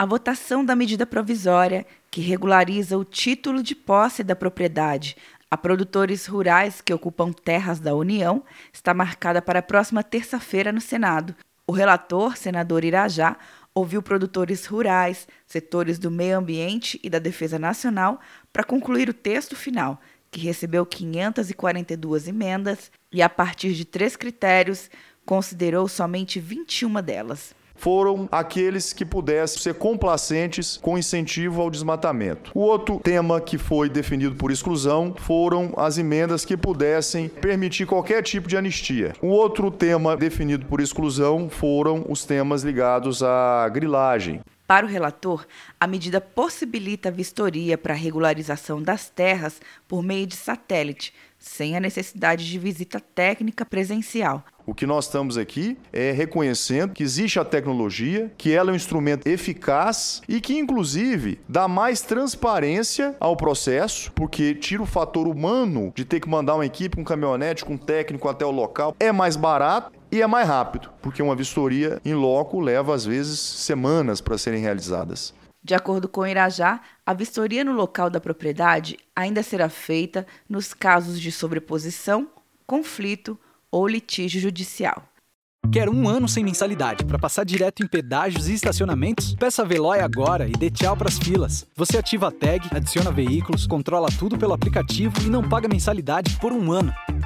a votação da medida provisória que regulariza o título de posse da propriedade a produtores rurais que ocupam terras da União está marcada para a próxima terça-feira no Senado. O relator, senador Irajá, ouviu produtores rurais, setores do meio ambiente e da defesa nacional para concluir o texto final, que recebeu 542 emendas e, a partir de três critérios, considerou somente 21 delas foram aqueles que pudessem ser complacentes com incentivo ao desmatamento. O outro tema que foi definido por exclusão foram as emendas que pudessem permitir qualquer tipo de anistia. O outro tema definido por exclusão foram os temas ligados à grilagem. Para o relator, a medida possibilita a vistoria para a regularização das terras por meio de satélite, sem a necessidade de visita técnica presencial. O que nós estamos aqui é reconhecendo que existe a tecnologia, que ela é um instrumento eficaz e que, inclusive, dá mais transparência ao processo, porque tira o fator humano de ter que mandar uma equipe, um caminhonete um técnico até o local. É mais barato e é mais rápido, porque uma vistoria em loco leva, às vezes, semanas para serem realizadas. De acordo com Irajá, a vistoria no local da propriedade ainda será feita nos casos de sobreposição, conflito ou litígio judicial. Quer um ano sem mensalidade para passar direto em pedágios e estacionamentos? Peça a Veloy agora e dê tchau para as filas. Você ativa a tag, adiciona veículos, controla tudo pelo aplicativo e não paga mensalidade por um ano.